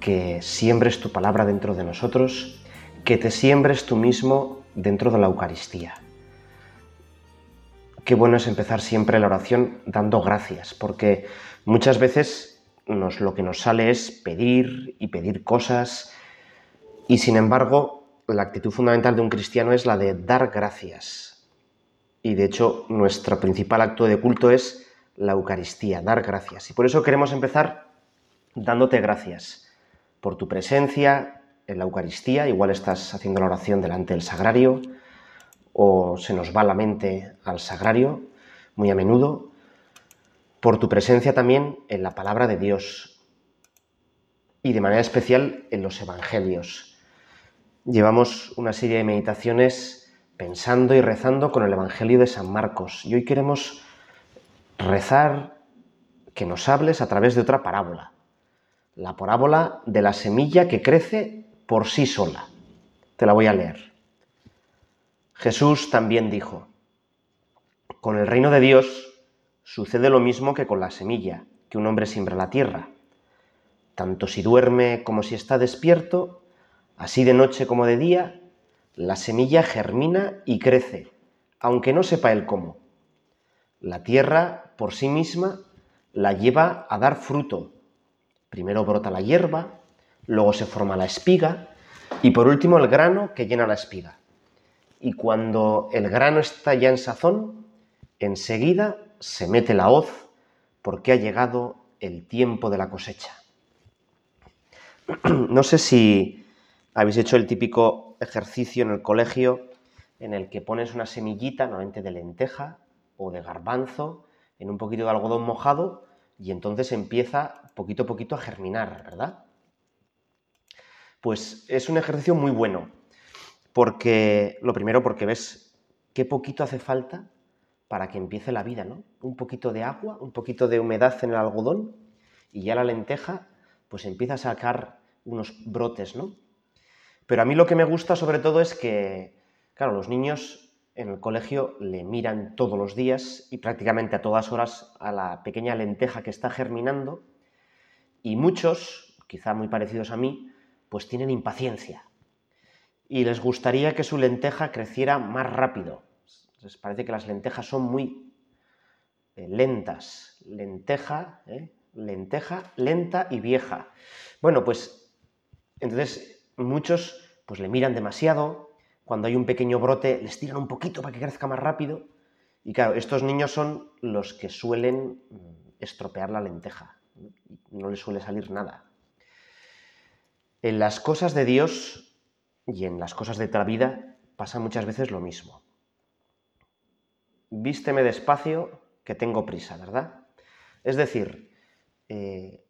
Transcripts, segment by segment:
que siembres tu palabra dentro de nosotros, que te siembres tú mismo dentro de la Eucaristía. Qué bueno es empezar siempre la oración dando gracias, porque muchas veces nos, lo que nos sale es pedir y pedir cosas, y sin embargo la actitud fundamental de un cristiano es la de dar gracias. Y de hecho nuestro principal acto de culto es la Eucaristía, dar gracias. Y por eso queremos empezar dándote gracias por tu presencia en la Eucaristía, igual estás haciendo la oración delante del sagrario o se nos va la mente al sagrario muy a menudo, por tu presencia también en la palabra de Dios y de manera especial en los evangelios. Llevamos una serie de meditaciones pensando y rezando con el Evangelio de San Marcos y hoy queremos rezar que nos hables a través de otra parábola, la parábola de la semilla que crece por sí sola. Te la voy a leer. Jesús también dijo, con el reino de Dios sucede lo mismo que con la semilla que un hombre siembra la tierra. Tanto si duerme como si está despierto, así de noche como de día, la semilla germina y crece, aunque no sepa él cómo. La tierra por sí misma la lleva a dar fruto Primero brota la hierba, luego se forma la espiga y por último el grano que llena la espiga. Y cuando el grano está ya en sazón, enseguida se mete la hoz porque ha llegado el tiempo de la cosecha. No sé si habéis hecho el típico ejercicio en el colegio en el que pones una semillita, normalmente de lenteja o de garbanzo, en un poquito de algodón mojado y entonces empieza poquito a poquito a germinar, ¿verdad? Pues es un ejercicio muy bueno, porque lo primero porque ves qué poquito hace falta para que empiece la vida, ¿no? Un poquito de agua, un poquito de humedad en el algodón y ya la lenteja pues empieza a sacar unos brotes, ¿no? Pero a mí lo que me gusta sobre todo es que, claro, los niños en el colegio le miran todos los días y prácticamente a todas horas a la pequeña lenteja que está germinando y muchos, quizá muy parecidos a mí, pues tienen impaciencia y les gustaría que su lenteja creciera más rápido. Les parece que las lentejas son muy eh, lentas. Lenteja, ¿eh? lenteja, lenta y vieja. Bueno, pues entonces muchos pues le miran demasiado, cuando hay un pequeño brote, les tiran un poquito para que crezca más rápido. Y claro, estos niños son los que suelen mm, estropear la lenteja. No les suele salir nada. En las cosas de Dios y en las cosas de la vida pasa muchas veces lo mismo. Vísteme despacio, que tengo prisa, ¿verdad? Es decir, eh,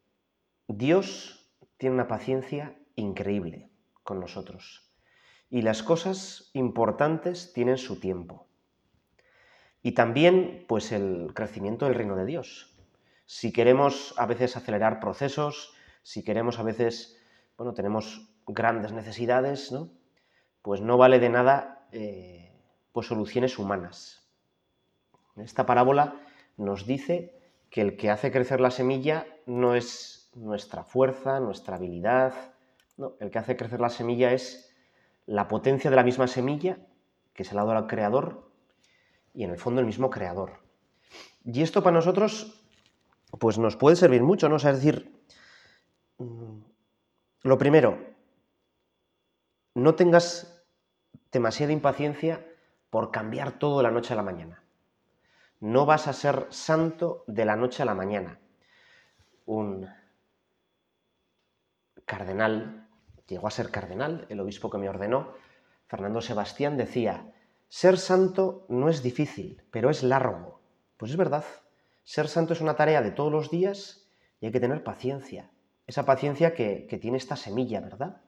Dios tiene una paciencia increíble con nosotros y las cosas importantes tienen su tiempo. Y también, pues, el crecimiento del reino de Dios. Si queremos a veces acelerar procesos, si queremos a veces, bueno, tenemos grandes necesidades, ¿no? Pues no vale de nada, eh, pues, soluciones humanas. Esta parábola nos dice que el que hace crecer la semilla no es nuestra fuerza, nuestra habilidad, no, el que hace crecer la semilla es la potencia de la misma semilla, que se la ha al creador, y en el fondo el mismo creador. Y esto para nosotros, pues nos puede servir mucho, ¿no? es decir, mm, lo primero, no tengas demasiada impaciencia por cambiar todo de la noche a la mañana. No vas a ser santo de la noche a la mañana. Un cardenal llegó a ser cardenal, el obispo que me ordenó, Fernando Sebastián, decía, ser santo no es difícil, pero es largo. Pues es verdad, ser santo es una tarea de todos los días y hay que tener paciencia. esa paciencia que, tiene esta semilla, ¿verdad?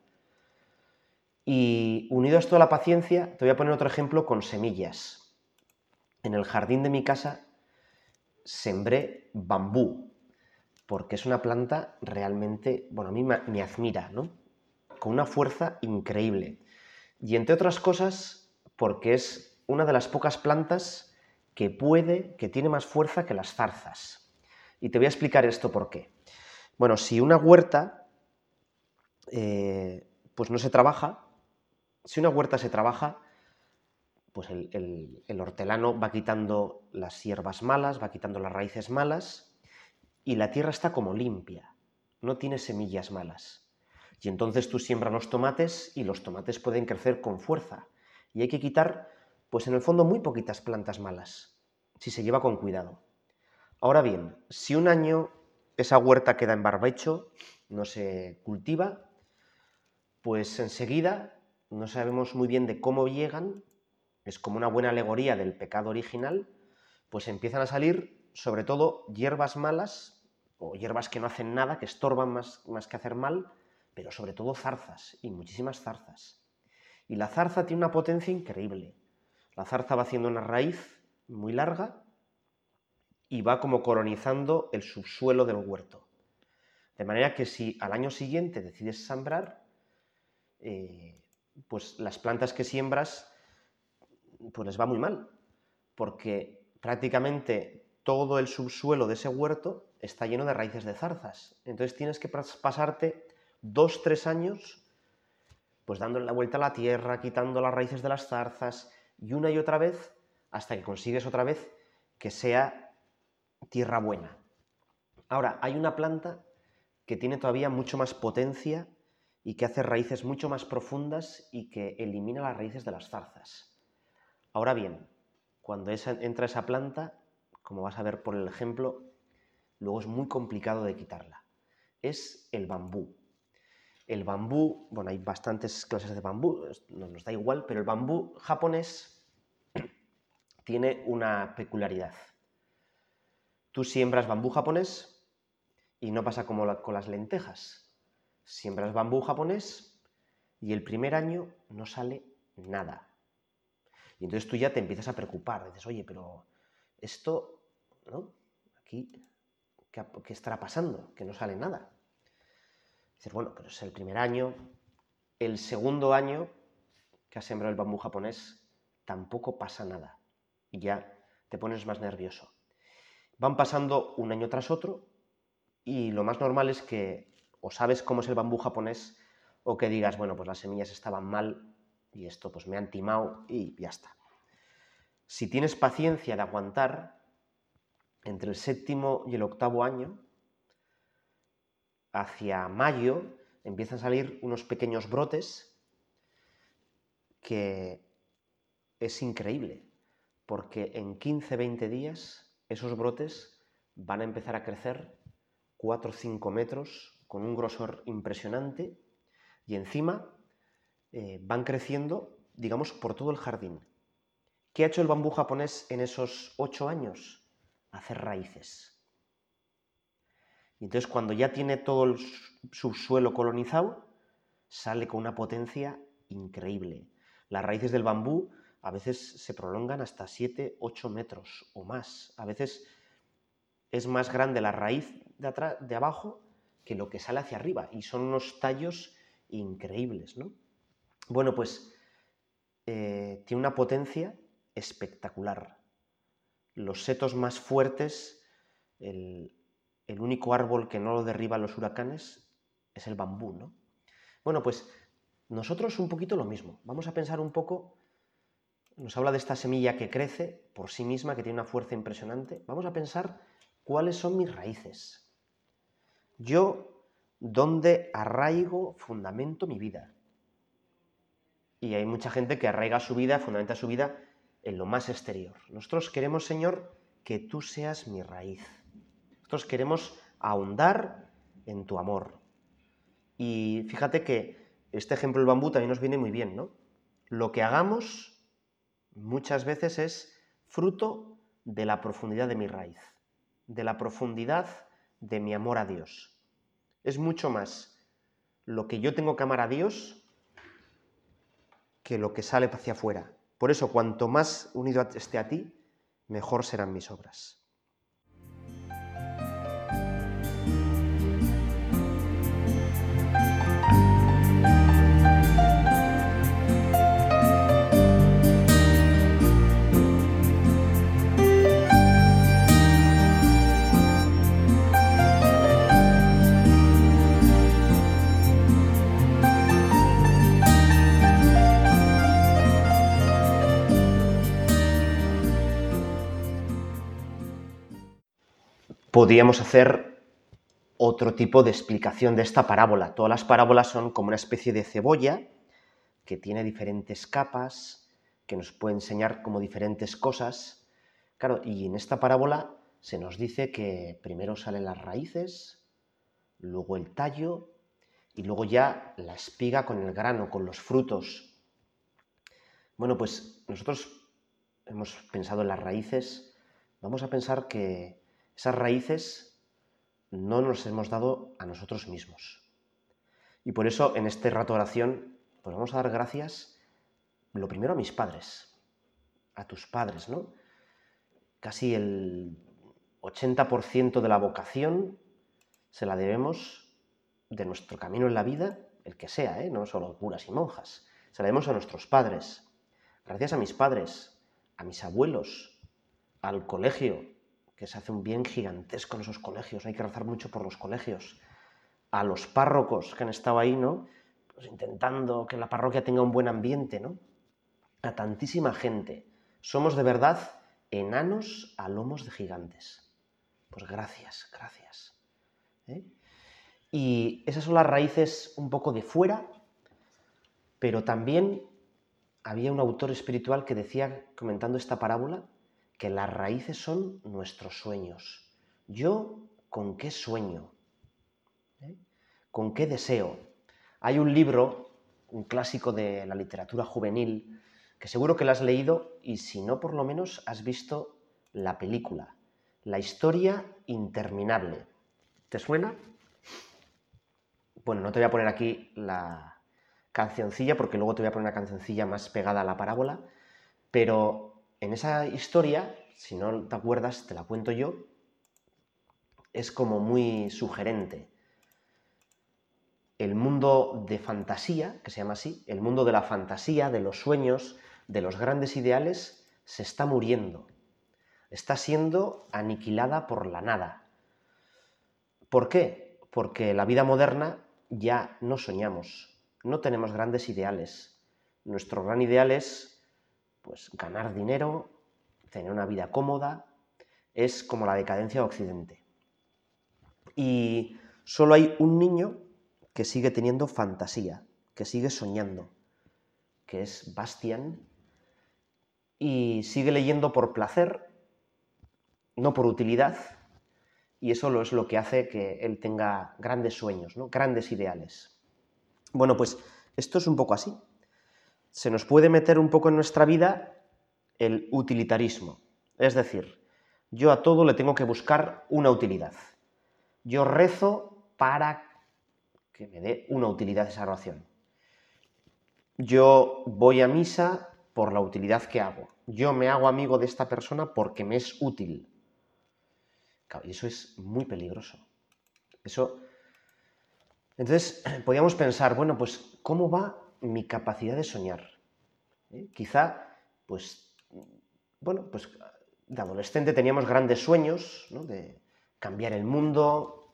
Y unido a esto de la paciencia, te voy a poner otro ejemplo con semillas. En el jardín de mi casa sembré bambú, porque es una planta realmente, bueno, a mí me admira, ¿no? Con una fuerza increíble. Y entre otras cosas, porque es una de las pocas plantas que puede, que tiene más fuerza que las zarzas. Y te voy a explicar esto por qué. Bueno, si una huerta, eh, pues no se trabaja, si una huerta se trabaja, pues el, hortelano va quitando las hierbas malas, va quitando las raíces malas y la tierra está como limpia, no tiene semillas malas. Y entonces tú siembras los tomates y los tomates pueden crecer con fuerza. Y hay que quitar, pues en el fondo, muy poquitas plantas malas, si se lleva con cuidado. Ahora bien, si un año esa huerta queda en barbecho, no se cultiva, pues enseguida no sabemos muy bien de cómo llegan, es como una buena alegoría del pecado original, pues empiezan a salir sobre todo hierbas malas o hierbas que no hacen nada, que estorban más, más que hacer mal, pero sobre todo zarzas y muchísimas zarzas. Y la zarza tiene una potencia increíble. La zarza va haciendo una raíz muy larga y va como colonizando el subsuelo del huerto. De manera que si al año siguiente decides sembrar, eh, pues las plantas que siembras, pues les va muy mal, porque prácticamente todo el subsuelo de ese huerto está lleno de raíces de zarzas. Entonces tienes que pasarte dos, tres años, pues dándole la vuelta a la tierra, quitando las raíces de las zarzas, y una y otra vez, hasta que consigues otra vez que sea tierra buena. Ahora, hay una planta que tiene todavía mucho más potencia y que hace raíces mucho más profundas y que elimina las raíces de las zarzas. Ahora bien, cuando entra esa planta, como vas a ver por el ejemplo, luego es muy complicado de quitarla. Es el bambú. El bambú, bueno, hay bastantes clases de bambú, no nos da igual, pero el bambú japonés tiene una peculiaridad. Tú siembras bambú japonés y no pasa como con las lentejas siembras bambú japonés y el primer año no sale nada. Y entonces tú ya te empiezas a preocupar, dices, oye, pero esto, ¿no? Aquí, ¿qué, estará pasando? Que no sale nada. Dices, bueno, pero es el primer año. El segundo año que has sembrado el bambú japonés, tampoco pasa nada. Y ya te pones más nervioso. Van pasando un año tras otro y lo más normal es que o sabes cómo es el bambú japonés o que digas, bueno, pues las semillas estaban mal y esto pues me han timado y ya está. Si tienes paciencia de aguantar entre el séptimo y el octavo año, hacia mayo empiezan a salir unos pequeños brotes que es increíble, porque en 15-20 días esos brotes van a empezar a crecer 4 o 5 metros con un grosor impresionante y encima eh, van creciendo, digamos, por todo el jardín. ¿Qué ha hecho el bambú japonés en esos ocho años? Hacer raíces. Y entonces cuando ya tiene todo el subsuelo colonizado, sale con una potencia increíble. Las raíces del bambú a veces se prolongan hasta 7, 8 metros o más. A veces es más grande la raíz de, atrás, de abajo que lo que sale hacia arriba. Y son unos tallos increíbles, ¿no? Bueno, pues eh, tiene una potencia espectacular. Los setos más fuertes, el, el único árbol que no lo derriban los huracanes es el bambú, ¿no? Bueno, pues nosotros un poquito lo mismo. Vamos a pensar un poco, nos habla de esta semilla que crece por sí misma, que tiene una fuerza impresionante. Vamos a pensar cuáles son mis raíces. Yo, ¿dónde arraigo, fundamento mi vida? Y hay mucha gente que arraiga su vida, fundamenta su vida en lo más exterior. Nosotros queremos, Señor, que tú seas mi raíz. Nosotros queremos ahondar en tu amor. Y fíjate que este ejemplo del bambú también nos viene muy bien, ¿no? Lo que hagamos muchas veces es fruto de la profundidad de mi raíz, de la profundidad de mi amor a Dios. Es mucho más lo que yo tengo que amar a Dios que lo que sale hacia afuera. Por eso, cuanto más unido esté a ti, mejor serán mis obras. Podríamos hacer otro tipo de explicación de esta parábola. Todas las parábolas son como una especie de cebolla que tiene diferentes capas, que nos puede enseñar como diferentes cosas. Claro, y en esta parábola se nos dice que primero salen las raíces, luego el tallo y luego ya la espiga con el grano, con los frutos. Bueno, pues nosotros hemos pensado en las raíces, vamos a pensar que esas raíces no nos hemos dado a nosotros mismos. Y por eso en este rato de oración, pues vamos a dar gracias, lo primero a mis padres, a tus padres, ¿no? Casi el 80% de la vocación se la debemos de nuestro camino en la vida, el que sea, ¿eh? no solo curas y monjas, se la debemos a nuestros padres. Gracias a mis padres, a mis abuelos, al colegio, que se hace un bien gigantesco en esos colegios, hay que rezar mucho por los colegios, a los párrocos que han estado ahí, ¿no? Pues intentando que la parroquia tenga un buen ambiente, ¿no? A tantísima gente. Somos de verdad enanos a lomos de gigantes. Pues gracias, gracias. ¿eh? Y esas son las raíces un poco de fuera, pero también había un autor espiritual que decía, comentando esta parábola, que las raíces son nuestros sueños. Yo, ¿con qué sueño? ¿Eh? ¿Con qué deseo? Hay un libro, un clásico de la literatura juvenil, que seguro que lo has leído y si no, por lo menos has visto la película, La historia interminable. ¿Te suena? Bueno, no te voy a poner aquí la cancioncilla porque luego te voy a poner una cancioncilla más pegada a la parábola, pero en esa historia, si no te acuerdas, te la cuento yo, es como muy sugerente. El mundo de fantasía, que se llama así, el mundo de la fantasía, de los sueños, de los grandes ideales, se está muriendo. Está siendo aniquilada por la nada. ¿Por qué? Porque la vida moderna ya no soñamos, no tenemos grandes ideales. Nuestro gran ideal es pues ganar dinero, tener una vida cómoda, es como la decadencia de Occidente. Y solo hay un niño que sigue teniendo fantasía, que sigue soñando, que es Bastian, y sigue leyendo por placer, no por utilidad, y eso es lo que hace que él tenga grandes sueños, ¿no? grandes ideales. Bueno, pues esto es un poco así se nos puede meter un poco en nuestra vida el utilitarismo. Es decir, yo a todo le tengo que buscar una utilidad. Yo rezo para que me dé una utilidad esa oración. Yo voy a misa por la utilidad que hago. Yo me hago amigo de esta persona porque me es útil. y eso es muy peligroso. Eso. Entonces, podríamos pensar, bueno, pues, ¿cómo va mi capacidad de soñar. ¿eh? Quizá, pues, bueno, pues de adolescente teníamos grandes sueños, de cambiar el mundo,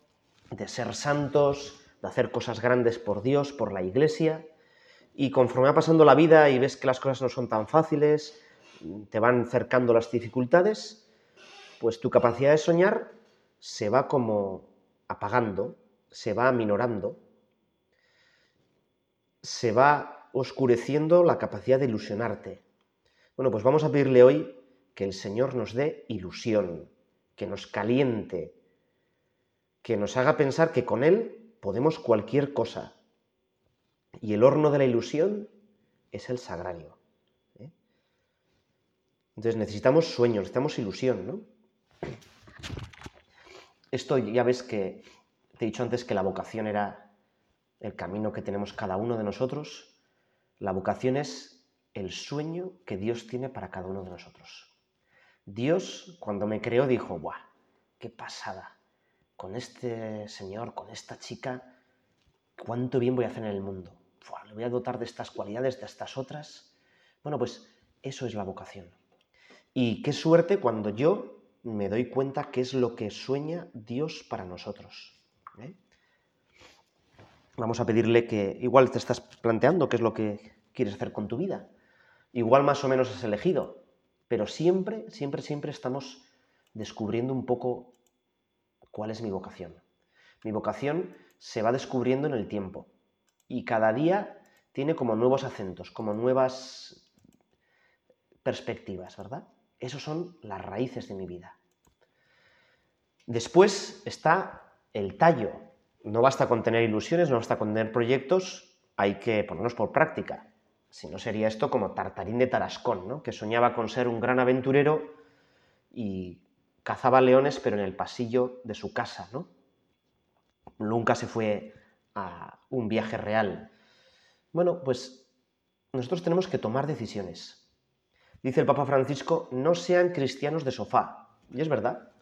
de ser santos, de hacer cosas grandes por Dios, por la iglesia, y conforme va pasando la vida y ves que las cosas no son tan fáciles, te van cercando las dificultades, pues tu capacidad de soñar se va como apagando, se va aminorando, se va oscureciendo la capacidad de ilusionarte. Bueno, pues vamos a pedirle hoy que el Señor nos dé ilusión, que nos caliente, que nos haga pensar que con Él podemos cualquier cosa. Y el horno de la ilusión es el sagrario. ¿eh? Entonces necesitamos sueños, necesitamos ilusión, ¿no? Esto ya ves que te he dicho antes que la vocación era el camino que tenemos cada uno de nosotros. La vocación es el sueño que Dios tiene para cada uno de nosotros. Dios, cuando me creó, dijo, ¡buah! ¡Qué pasada! Con este señor, con esta chica, ¿cuánto bien voy a hacer en el mundo? Le voy a dotar de estas cualidades, de estas otras. Bueno, pues eso es la vocación. Y qué suerte cuando yo me doy cuenta qué es lo que sueña Dios para nosotros. ¿eh? Vamos a pedirle que igual te estás planteando qué es lo que quieres hacer con tu vida. Igual más o menos has elegido, pero siempre, siempre, siempre estamos descubriendo un poco cuál es mi vocación. Mi vocación se va descubriendo en el tiempo y cada día tiene como nuevos acentos, como nuevas perspectivas, ¿verdad? Esos son las raíces de mi vida. Después está el tallo. No basta con tener ilusiones, no basta con tener proyectos, hay que ponerlos por práctica. Si no sería esto como Tartarín de Tarascón, ¿no? que soñaba con ser un gran aventurero y cazaba leones, pero en el pasillo de su casa. ¿no? Nunca se fue a un viaje real. Bueno, pues nosotros tenemos que tomar decisiones. Dice el Papa Francisco, no sean cristianos de sofá. Y es verdad.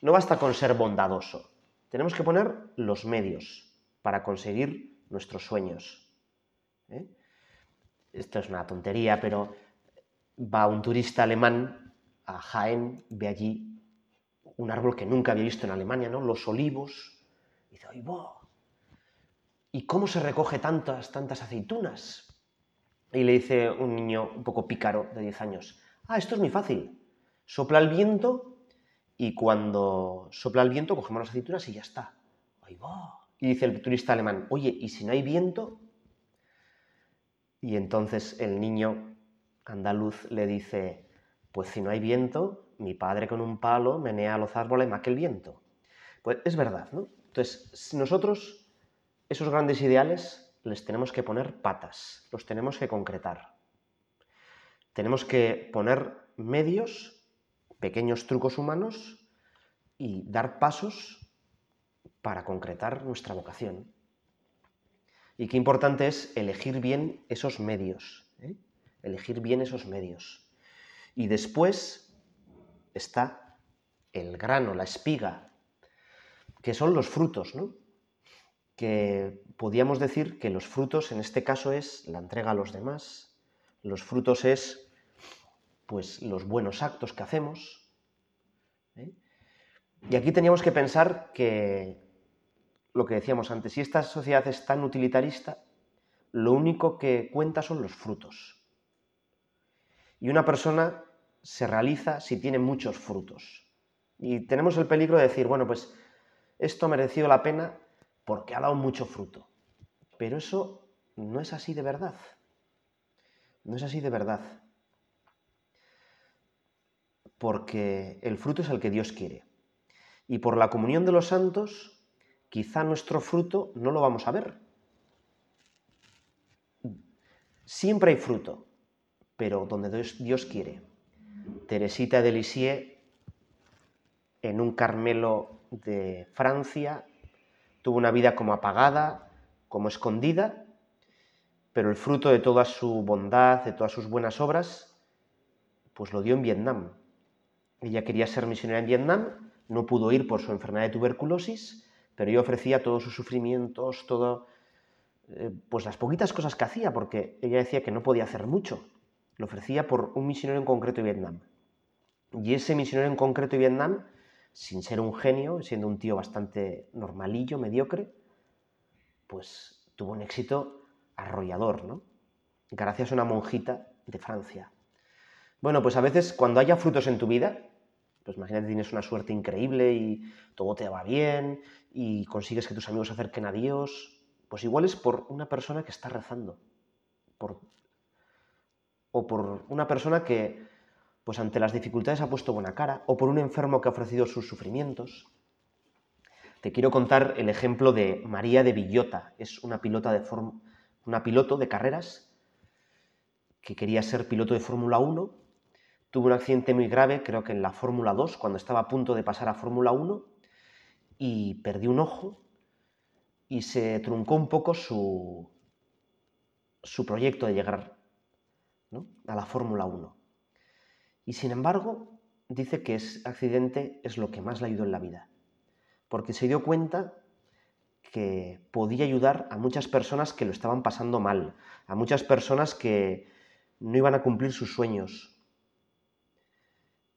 No basta con ser bondadoso. Tenemos que poner los medios para conseguir nuestros sueños. ¿eh? Esto es una tontería, pero va un turista alemán a Jaén, ve allí un árbol que nunca había visto en Alemania, ¿no? Los olivos. Y dice, ¡ay, ¿Y cómo se recoge tantas, tantas aceitunas? Y le dice un niño un poco pícaro de 10 años, ah, esto es muy fácil. Sopla el viento y cuando sopla el viento cogemos las aceitunas y ya está. Ahí va. Y dice el turista alemán, oye, ¿y si no hay viento? Y entonces el niño andaluz le dice, pues si no hay viento, mi padre con un palo menea los árboles más que el viento. Pues es verdad, ¿no? Entonces, nosotros esos grandes ideales les tenemos que poner patas, los tenemos que concretar. Tenemos que poner medios, pequeños trucos humanos y dar pasos para concretar nuestra vocación. Y qué importante es elegir bien esos medios, ¿eh? elegir bien esos medios. Y después está el grano, la espiga, que son los frutos, ¿no? que podíamos decir que los frutos en este caso es la entrega a los demás, los frutos es pues los buenos actos que hacemos. ¿eh? Y aquí teníamos que pensar que lo que decíamos antes, si esta sociedad es tan utilitarista, lo único que cuenta son los frutos. Y una persona se realiza si tiene muchos frutos. Y tenemos el peligro de decir, bueno, pues esto ha merecido la pena porque ha dado mucho fruto. Pero eso no es así de verdad. No es así de verdad. Porque el fruto es el que Dios quiere. Y por la comunión de los santos, quizá nuestro fruto no lo vamos a ver. Siempre hay fruto, pero donde Dios quiere. Teresita de Lisieux, en un Carmelo de Francia, tuvo una vida como apagada, como escondida, pero el fruto de toda su bondad, de todas sus buenas obras, pues lo dio en Vietnam. Ella quería ser misionera en Vietnam, no pudo ir por su enfermedad de tuberculosis, pero yo ofrecía todos sus sufrimientos, todo, eh, pues las poquitas cosas que hacía, porque ella decía que no podía hacer mucho. Lo ofrecía por un misionero en concreto de Vietnam. Y ese misionero en concreto de Vietnam sin ser un genio, siendo un tío bastante normalillo, mediocre, pues tuvo un éxito arrollador, ¿no? Gracias a una monjita de Francia. Bueno, pues a veces cuando haya frutos en tu vida, pues imagínate tienes una suerte increíble y todo te va bien y consigues que tus amigos acerquen a Dios, pues igual es por una persona que está rezando, por, o por una persona que pues ante las dificultades ha puesto buena cara, o por un enfermo que ha ofrecido sus sufrimientos. Te quiero contar el ejemplo de María de Villota, es una, pilota de una piloto de carreras que quería ser piloto de Fórmula 1, tuvo un accidente muy grave, creo que en la Fórmula 2, cuando estaba a punto de pasar a Fórmula 1, y perdió un ojo y se truncó un poco su, su proyecto de llegar a la Fórmula 1. Y sin embargo, dice que ese accidente es lo que más le ayudó en la vida, porque se dio cuenta que podía ayudar a muchas personas que lo estaban pasando mal, a muchas personas que no iban a cumplir sus sueños.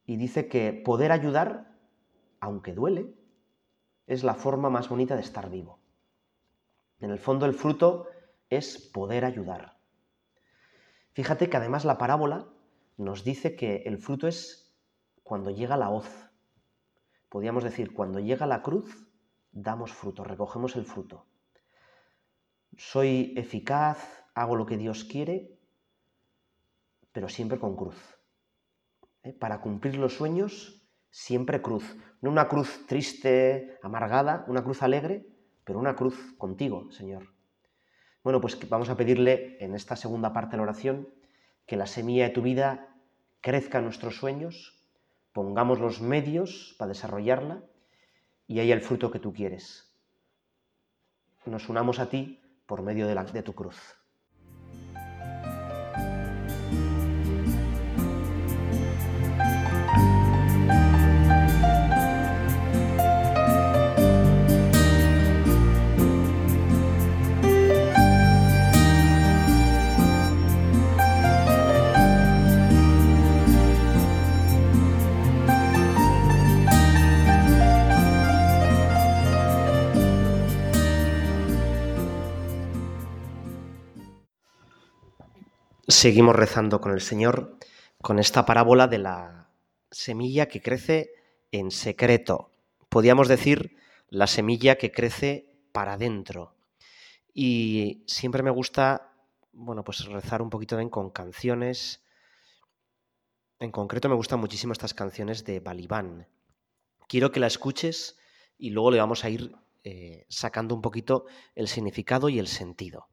Y dice que poder ayudar, aunque duele, es la forma más bonita de estar vivo. En el fondo el fruto es poder ayudar. Fíjate que además la parábola nos dice que el fruto es cuando llega la hoz. Podríamos decir, cuando llega la cruz, damos fruto, recogemos el fruto. Soy eficaz, hago lo que Dios quiere, pero siempre con cruz. ¿Eh? Para cumplir los sueños, siempre cruz. No una cruz triste, amargada, una cruz alegre, pero una cruz contigo, Señor. Bueno, pues vamos a pedirle en esta segunda parte de la oración que la semilla de tu vida crezca en nuestros sueños, pongamos los medios para desarrollarla y haya el fruto que tú quieres. Nos unamos a ti por medio de, de tu cruz. Seguimos rezando con el Señor con esta parábola de la semilla que crece en secreto. Podríamos decir la semilla que crece para adentro. Y siempre me gusta, bueno, pues rezar un poquito también con canciones. En concreto me gustan muchísimo estas canciones de Balibán. Quiero que la escuches y luego le vamos a ir eh, sacando un poquito el significado y el sentido.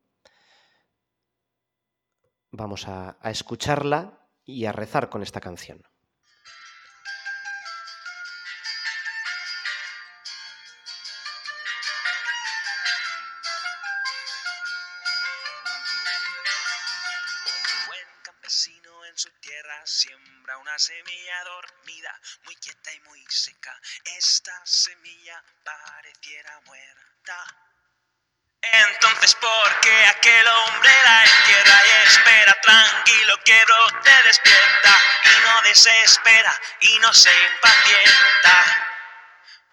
Vamos a, escucharla y a rezar con esta canción. Y no se impacienta?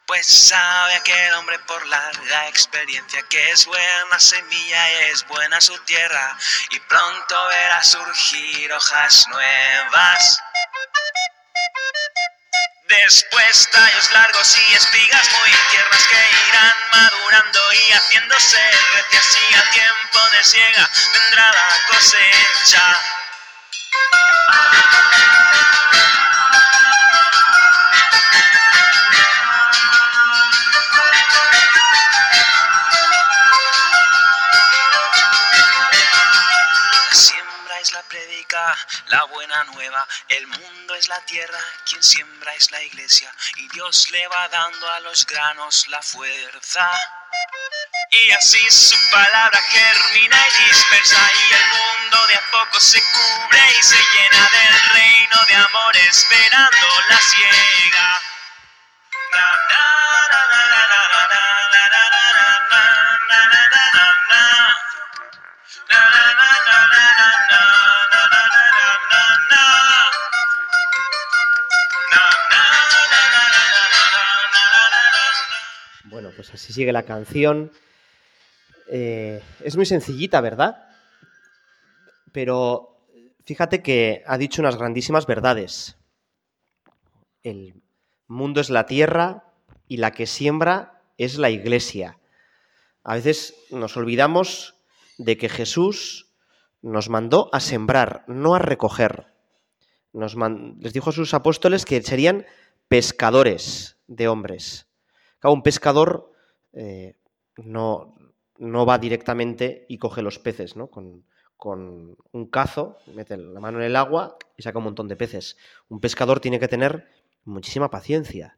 Pues sabe aquel hombre por larga experiencia que es buena semilla es buena su tierra y pronto verá surgir hojas nuevas. Después tallos largos y espigas muy tiernas que irán madurando y haciéndose y al tiempo de siega vendrá la cosecha. La buena nueva. El mundo es la tierra, quien siembra es la iglesia, y Dios le va dando a los granos la fuerza. Y así su palabra germina y dispersa, y el mundo de a poco se cubre y se llena del reino de amor, esperando la ciega. Así sigue la canción. Eh, es muy sencillita, ¿verdad? Pero fíjate que ha dicho unas grandísimas verdades. El mundo es la tierra y la que siembra es la iglesia. A veces nos olvidamos de que Jesús nos mandó a sembrar, no a recoger. Nos Les dijo a sus apóstoles que serían pescadores de hombres un pescador eh, no, no, va directamente y coge los peces, ¿no? Con, con un cazo, mete la mano en el agua y saca un montón de peces. Un pescador tiene que tener muchísima paciencia,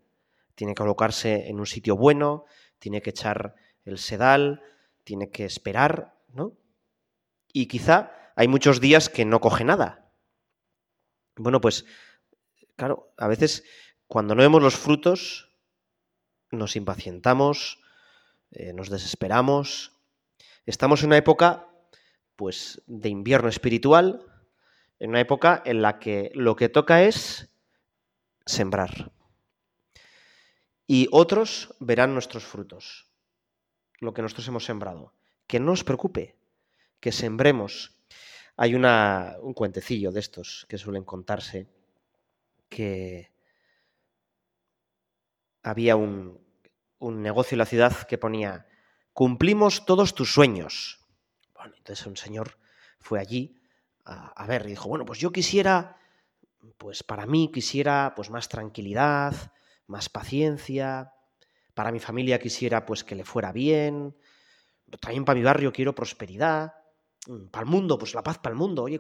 tiene que colocarse en un sitio bueno, tiene que echar el sedal, tiene que esperar, ¿no? Y quizá hay muchos días que no coge nada. Bueno, pues, claro, a veces cuando no vemos los frutos, nos impacientamos, eh, nos desesperamos. Estamos en una época, pues, de invierno espiritual, en una época en la que lo que toca es sembrar. Y otros verán nuestros frutos, lo que nosotros hemos sembrado. Que no os preocupe, que sembremos. Hay una, un cuentecillo de estos que suelen contarse, que había un, un negocio en la ciudad que ponía, cumplimos todos tus sueños. Bueno, entonces un señor fue allí a, ver y dijo, bueno, pues yo quisiera, pues para mí quisiera pues más tranquilidad, más paciencia, para mi familia quisiera pues que le fuera bien, también para mi barrio quiero prosperidad, mm, para el mundo, pues la paz para el mundo, oye.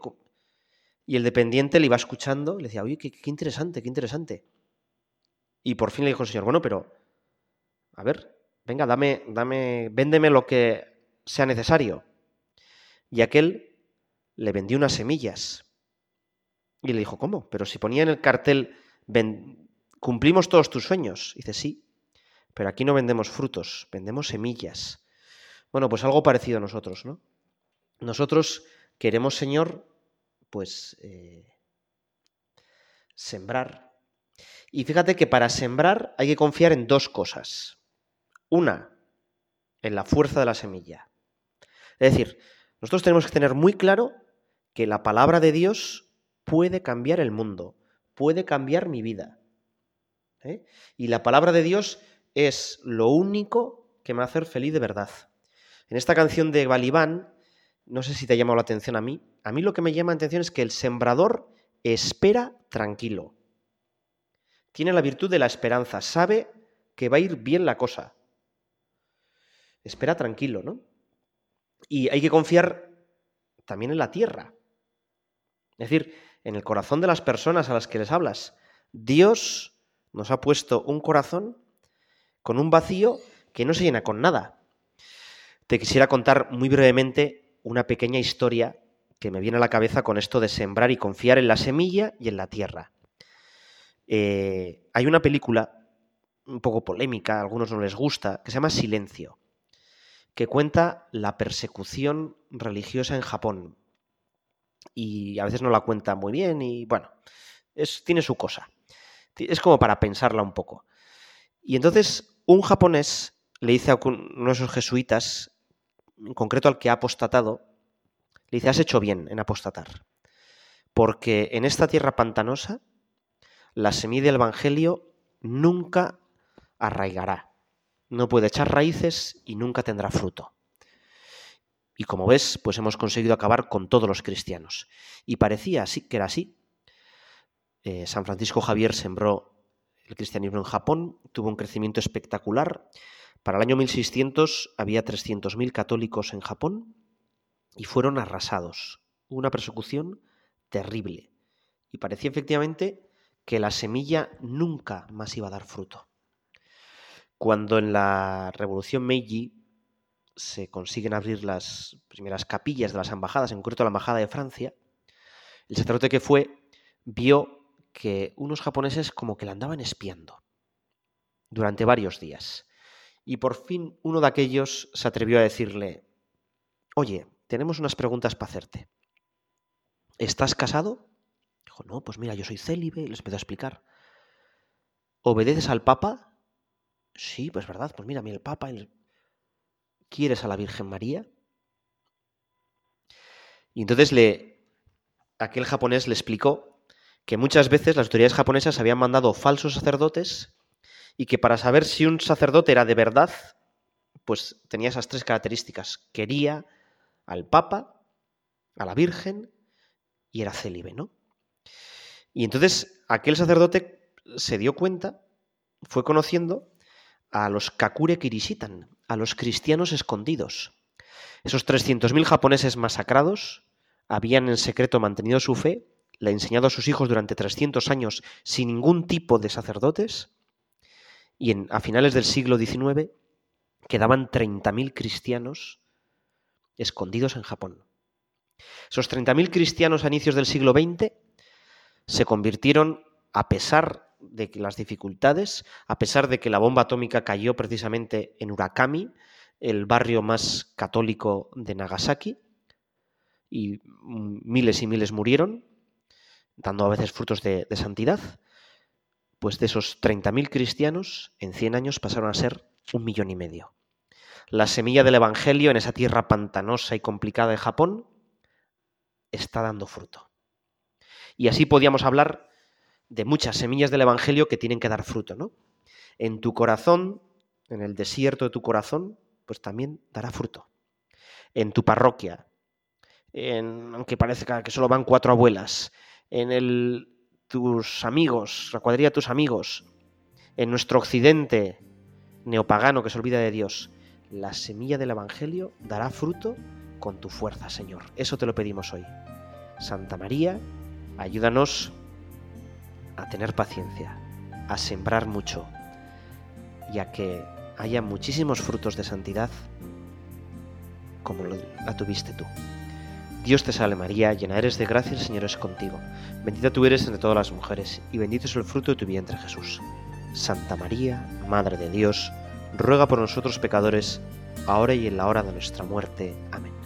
Y el dependiente le iba escuchando y le decía, oye, qué, qué interesante, qué interesante. Y por fin le dijo el señor, bueno, pero, a ver, venga, dame, dame, véndeme lo que sea necesario. Y aquel le vendió unas semillas. Y le dijo, ¿cómo? Pero si ponía en el cartel, cumplimos todos tus sueños. Dice, sí, pero aquí no vendemos frutos, vendemos semillas. Bueno, pues algo parecido a nosotros, ¿no? Nosotros queremos, Señor, pues eh, sembrar. Y fíjate que para sembrar hay que confiar en dos cosas. Una, en la fuerza de la semilla. Es decir, nosotros tenemos que tener muy claro que la palabra de Dios puede cambiar el mundo, puede cambiar mi vida. ¿eh? Y la palabra de Dios es lo único que me va a hacer feliz de verdad. En esta canción de Balibán, no sé si te ha llamado la atención a mí, a mí lo que me llama la atención es que el sembrador espera tranquilo. Tiene la virtud de la esperanza, sabe que va a ir bien la cosa. Espera tranquilo, ¿no? Y hay que confiar también en la tierra. Es decir, en el corazón de las personas a las que les hablas. Dios nos ha puesto un corazón con un vacío que no se llena con nada. Te quisiera contar muy brevemente una pequeña historia que me viene a la cabeza con esto de sembrar y confiar en la semilla y en la tierra. Eh, hay una película un poco polémica, a algunos no les gusta, que se llama Silencio, que cuenta la persecución religiosa en Japón. Y a veces no la cuenta muy bien y bueno, es, tiene su cosa. Es como para pensarla un poco. Y entonces un japonés le dice a uno de esos jesuitas, en concreto al que ha apostatado, le dice, has hecho bien en apostatar, porque en esta tierra pantanosa la semilla del Evangelio nunca arraigará, no puede echar raíces y nunca tendrá fruto. Y como ves, pues hemos conseguido acabar con todos los cristianos. Y parecía así que era así. Eh, San Francisco Javier sembró el cristianismo en Japón, tuvo un crecimiento espectacular. Para el año 1600 había 300.000 católicos en Japón y fueron arrasados. Hubo una persecución terrible. Y parecía efectivamente que la semilla nunca más iba a dar fruto. Cuando en la Revolución Meiji se consiguen abrir las primeras capillas de las embajadas, en concreto la embajada de Francia, el sacerdote que fue vio que unos japoneses como que la andaban espiando durante varios días. Y por fin uno de aquellos se atrevió a decirle, oye, tenemos unas preguntas para hacerte. ¿Estás casado? Dijo, no, pues mira, yo soy célibe, y les empezó a explicar. ¿Obedeces al Papa? Sí, pues verdad, pues mira, el Papa. ¿Quieres a la Virgen María? Y entonces le, aquel japonés le explicó que muchas veces las autoridades japonesas habían mandado falsos sacerdotes y que para saber si un sacerdote era de verdad, pues tenía esas tres características. Quería al Papa, a la Virgen y era célibe, ¿no? Y entonces aquel sacerdote se dio cuenta, fue conociendo a los Kakure Kirishitan, a los cristianos escondidos. Esos 300.000 japoneses masacrados habían en secreto mantenido su fe le ha enseñado a sus hijos durante 300 años sin ningún tipo de sacerdotes, y en, a finales del siglo XIX quedaban 30.000 cristianos escondidos en Japón. Esos 30.000 cristianos a inicios del siglo XX se convirtieron, a pesar de las dificultades, a pesar de que la bomba atómica cayó precisamente en Urakami, el barrio más católico de Nagasaki, y miles y miles murieron, dando a veces frutos de, santidad, pues de esos 30.000 cristianos, en 100 años pasaron a ser un millón y medio. La semilla del Evangelio en esa tierra pantanosa y complicada de Japón está dando fruto. Y así podíamos hablar de muchas semillas del Evangelio que tienen que dar fruto, ¿no? En tu corazón, en el desierto de tu corazón, pues también dará fruto. En tu parroquia, en, aunque parezca que solo van cuatro abuelas, en el, tus amigos, la cuadrilla de tus amigos, en nuestro occidente neopagano que se olvida de Dios, la semilla del Evangelio dará fruto con tu fuerza, Señor. Eso te lo pedimos hoy. Santa María, ayúdanos a tener paciencia, a sembrar mucho y a que haya muchísimos frutos de santidad como la tuviste tú. Dios te salve María, llena eres de gracia, el Señor es contigo. Bendita tú eres entre todas las mujeres, y bendito es el fruto de tu vientre Jesús. Santa María, Madre de Dios, ruega por nosotros pecadores, ahora y en la hora de nuestra muerte. Amén.